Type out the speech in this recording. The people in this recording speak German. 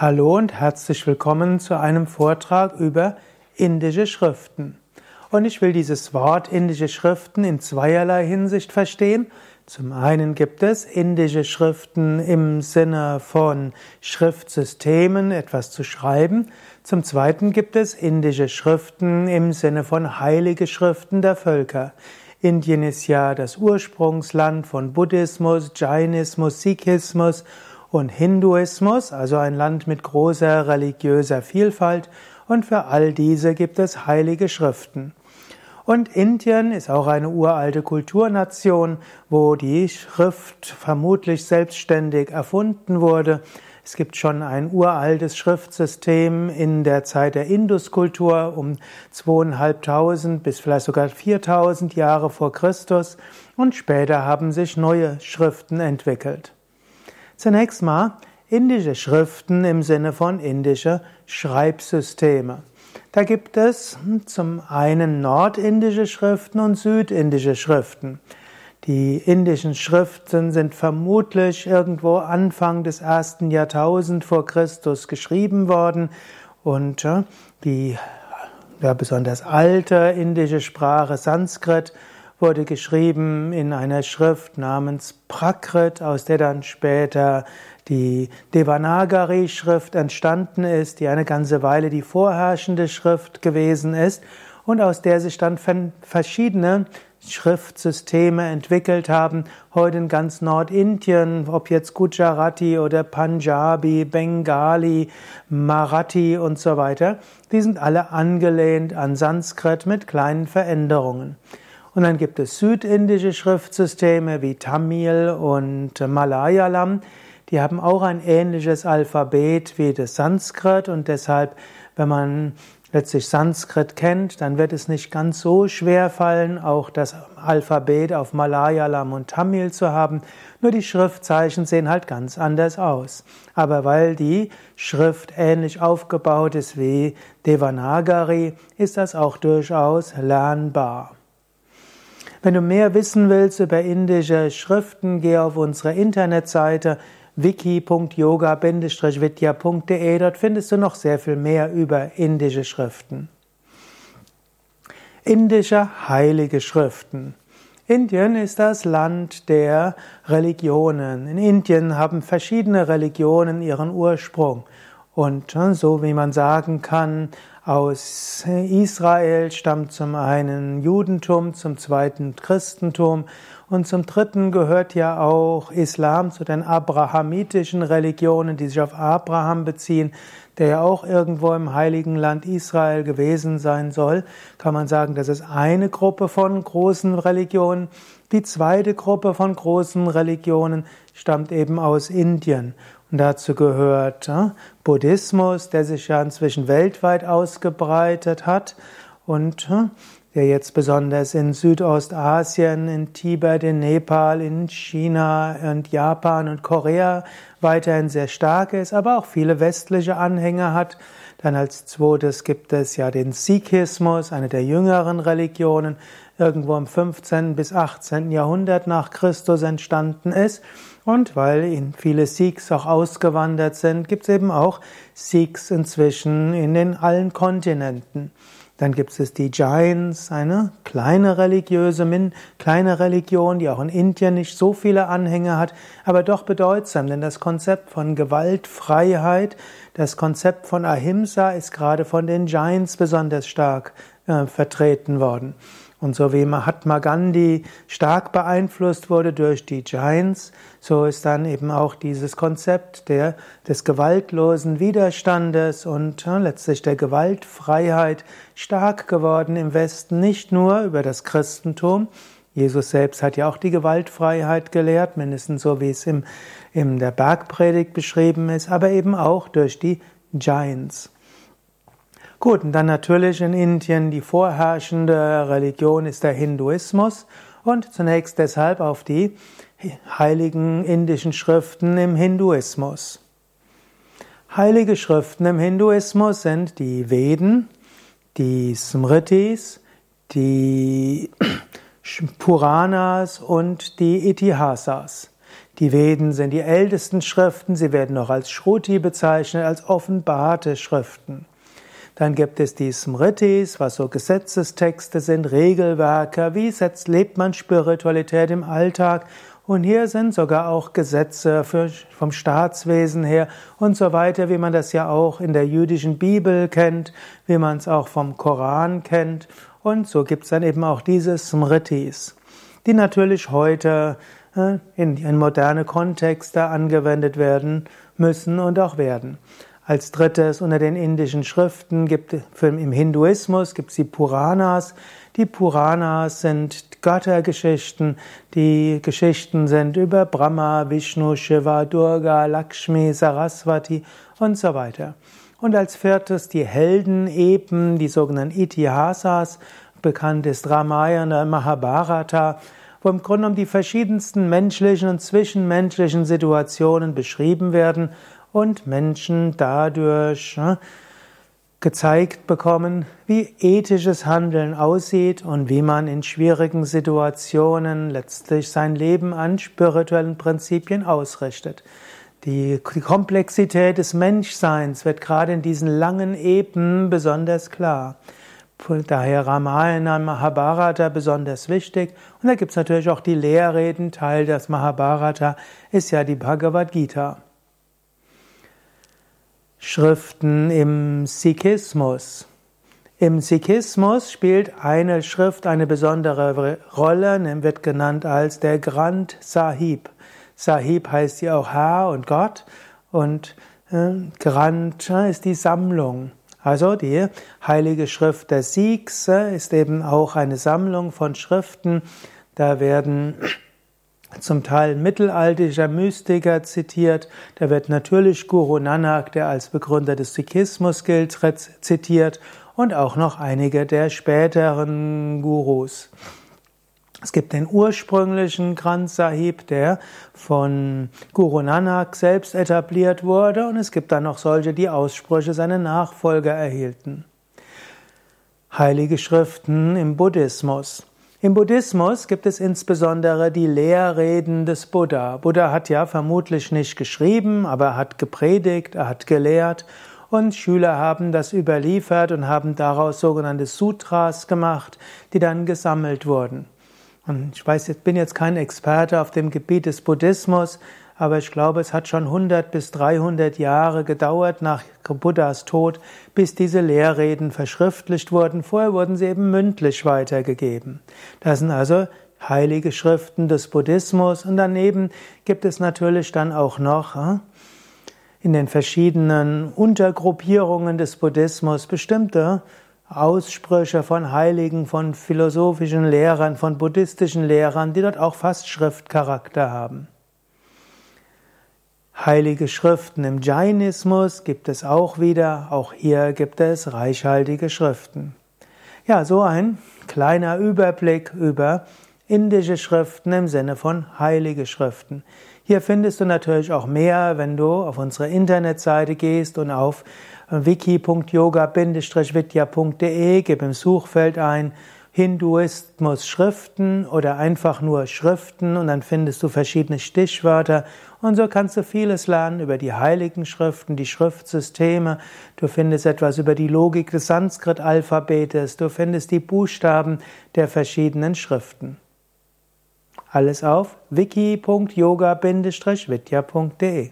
Hallo und herzlich willkommen zu einem Vortrag über indische Schriften. Und ich will dieses Wort indische Schriften in zweierlei Hinsicht verstehen. Zum einen gibt es indische Schriften im Sinne von Schriftsystemen, etwas zu schreiben. Zum zweiten gibt es indische Schriften im Sinne von heilige Schriften der Völker. Indien ist ja das Ursprungsland von Buddhismus, Jainismus, Sikhismus und Hinduismus, also ein Land mit großer religiöser Vielfalt, und für all diese gibt es heilige Schriften. Und Indien ist auch eine uralte Kulturnation, wo die Schrift vermutlich selbstständig erfunden wurde. Es gibt schon ein uraltes Schriftsystem in der Zeit der Induskultur um zweieinhalbtausend bis vielleicht sogar viertausend Jahre vor Christus und später haben sich neue Schriften entwickelt. Zunächst mal indische Schriften im Sinne von indische Schreibsysteme. Da gibt es zum einen nordindische Schriften und südindische Schriften. Die indischen Schriften sind vermutlich irgendwo Anfang des ersten Jahrtausends vor Christus geschrieben worden und die ja, besonders alte indische Sprache Sanskrit wurde geschrieben in einer Schrift namens Prakrit, aus der dann später die Devanagari-Schrift entstanden ist, die eine ganze Weile die vorherrschende Schrift gewesen ist und aus der sich dann verschiedene Schriftsysteme entwickelt haben, heute in ganz Nordindien, ob jetzt Gujarati oder Punjabi, Bengali, Marathi und so weiter, die sind alle angelehnt an Sanskrit mit kleinen Veränderungen. Und dann gibt es südindische Schriftsysteme wie Tamil und Malayalam. Die haben auch ein ähnliches Alphabet wie das Sanskrit und deshalb, wenn man letztlich Sanskrit kennt, dann wird es nicht ganz so schwer fallen, auch das Alphabet auf Malayalam und Tamil zu haben. Nur die Schriftzeichen sehen halt ganz anders aus. Aber weil die Schrift ähnlich aufgebaut ist wie Devanagari, ist das auch durchaus lernbar. Wenn du mehr wissen willst über indische Schriften, geh auf unsere Internetseite wiki.yoga-vidya.de. Dort findest du noch sehr viel mehr über indische Schriften. Indische heilige Schriften. Indien ist das Land der Religionen. In Indien haben verschiedene Religionen ihren Ursprung. Und so wie man sagen kann, aus Israel stammt zum einen Judentum, zum zweiten Christentum und zum dritten gehört ja auch Islam zu den abrahamitischen Religionen, die sich auf Abraham beziehen, der ja auch irgendwo im heiligen Land Israel gewesen sein soll. Kann man sagen, das ist eine Gruppe von großen Religionen. Die zweite Gruppe von großen Religionen stammt eben aus Indien. Und dazu gehört äh, Buddhismus, der sich ja inzwischen weltweit ausgebreitet hat und äh, der jetzt besonders in Südostasien, in Tibet, in Nepal, in China und Japan und Korea weiterhin sehr stark ist, aber auch viele westliche Anhänger hat. Dann als zweites gibt es ja den Sikhismus, eine der jüngeren Religionen, irgendwo im 15. bis 18. Jahrhundert nach Christus entstanden ist. Und weil viele Sikhs auch ausgewandert sind, gibt es eben auch Sikhs inzwischen in den allen Kontinenten. Dann gibt es die Jains, eine kleine religiöse, kleine Religion, die auch in Indien nicht so viele Anhänger hat, aber doch bedeutsam, denn das Konzept von Gewaltfreiheit, das Konzept von Ahimsa ist gerade von den Jains besonders stark äh, vertreten worden. Und so wie Mahatma Gandhi stark beeinflusst wurde durch die Giants, so ist dann eben auch dieses Konzept der, des gewaltlosen Widerstandes und ja, letztlich der Gewaltfreiheit stark geworden im Westen, nicht nur über das Christentum. Jesus selbst hat ja auch die Gewaltfreiheit gelehrt, mindestens so wie es im, in der Bergpredigt beschrieben ist, aber eben auch durch die Giants. Gut, und dann natürlich in Indien die vorherrschende Religion ist der Hinduismus und zunächst deshalb auf die heiligen indischen Schriften im Hinduismus. Heilige Schriften im Hinduismus sind die Veden, die Smritis, die Puranas und die Itihasas. Die Veden sind die ältesten Schriften, sie werden noch als Shruti bezeichnet, als offenbarte Schriften. Dann gibt es die Smritis, was so Gesetzestexte sind, Regelwerke, wie setzt, lebt man Spiritualität im Alltag. Und hier sind sogar auch Gesetze für, vom Staatswesen her und so weiter, wie man das ja auch in der jüdischen Bibel kennt, wie man es auch vom Koran kennt. Und so gibt es dann eben auch diese Smritis, die natürlich heute äh, in, in moderne Kontexte angewendet werden müssen und auch werden. Als drittes unter den indischen Schriften gibt im Hinduismus gibt es die Puranas. Die Puranas sind Göttergeschichten. Die Geschichten sind über Brahma, Vishnu, Shiva, Durga, Lakshmi, Saraswati und so weiter. Und als viertes die Heldenepen, die sogenannten Itihasas. Bekannt ist Ramayana, Mahabharata, wo im Grunde um die verschiedensten menschlichen und zwischenmenschlichen Situationen beschrieben werden und Menschen dadurch ne, gezeigt bekommen, wie ethisches Handeln aussieht und wie man in schwierigen Situationen letztlich sein Leben an spirituellen Prinzipien ausrichtet. Die, Komplexität des Menschseins wird gerade in diesen langen Eben besonders klar. Daher Ramayana Mahabharata besonders wichtig. Und da gibt es natürlich auch die Lehrreden. Teil des Mahabharata ist ja die Bhagavad Gita. Schriften im Sikhismus. Im Sikhismus spielt eine Schrift eine besondere Rolle, wird genannt als der Grand Sahib. Sahib heißt ja auch Herr und Gott und äh, Grand ist die Sammlung. Also die heilige Schrift der Sikhs äh, ist eben auch eine Sammlung von Schriften. Da werden zum Teil mittelalterlicher Mystiker zitiert. Da wird natürlich Guru Nanak, der als Begründer des Sikhismus gilt, zitiert und auch noch einige der späteren Gurus. Es gibt den ursprünglichen Granth Sahib, der von Guru Nanak selbst etabliert wurde, und es gibt dann noch solche, die Aussprüche seiner Nachfolger erhielten. Heilige Schriften im Buddhismus. Im Buddhismus gibt es insbesondere die Lehrreden des Buddha. Buddha hat ja vermutlich nicht geschrieben, aber er hat gepredigt, er hat gelehrt und Schüler haben das überliefert und haben daraus sogenannte Sutras gemacht, die dann gesammelt wurden. Und ich weiß, ich bin jetzt kein Experte auf dem Gebiet des Buddhismus, aber ich glaube, es hat schon 100 bis 300 Jahre gedauert nach Buddhas Tod, bis diese Lehrreden verschriftlicht wurden. Vorher wurden sie eben mündlich weitergegeben. Das sind also heilige Schriften des Buddhismus und daneben gibt es natürlich dann auch noch äh, in den verschiedenen Untergruppierungen des Buddhismus bestimmte Aussprüche von Heiligen, von philosophischen Lehrern, von buddhistischen Lehrern, die dort auch fast Schriftcharakter haben. Heilige Schriften im Jainismus gibt es auch wieder, auch hier gibt es reichhaltige Schriften. Ja, so ein kleiner Überblick über indische Schriften im Sinne von heilige Schriften. Hier findest du natürlich auch mehr, wenn du auf unsere Internetseite gehst und auf wiki.yoga-vidya.de gib im Suchfeld ein Hinduismus Schriften oder einfach nur Schriften und dann findest du verschiedene Stichwörter und so kannst du vieles lernen über die heiligen Schriften, die Schriftsysteme. Du findest etwas über die Logik des Sanskrit-Alphabetes. Du findest die Buchstaben der verschiedenen Schriften. Alles auf wiki.yoga-vidya.de